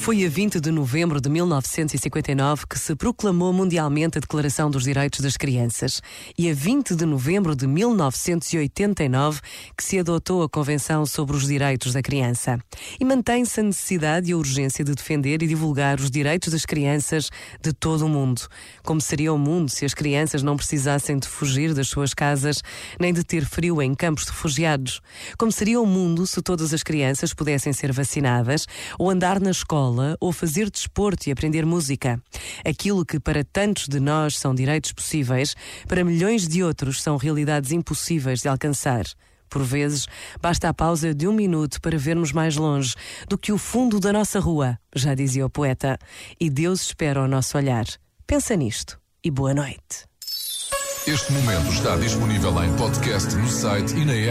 Foi a 20 de novembro de 1959 que se proclamou mundialmente a Declaração dos Direitos das Crianças e a 20 de novembro de 1989 que se adotou a Convenção sobre os Direitos da Criança. E mantém-se a necessidade e a urgência de defender e divulgar os direitos das crianças de todo o mundo. Como seria o mundo se as crianças não precisassem de fugir das suas casas nem de ter frio em campos de refugiados? Como seria o mundo se todas as crianças pudessem ser vacinadas ou andar na escola? Escola ou fazer desporto e aprender música. Aquilo que para tantos de nós são direitos possíveis, para milhões de outros são realidades impossíveis de alcançar. Por vezes, basta a pausa de um minuto para vermos mais longe do que o fundo da nossa rua, já dizia o poeta. E Deus espera o nosso olhar. Pensa nisto e boa noite. Este momento está disponível em podcast no site e na app.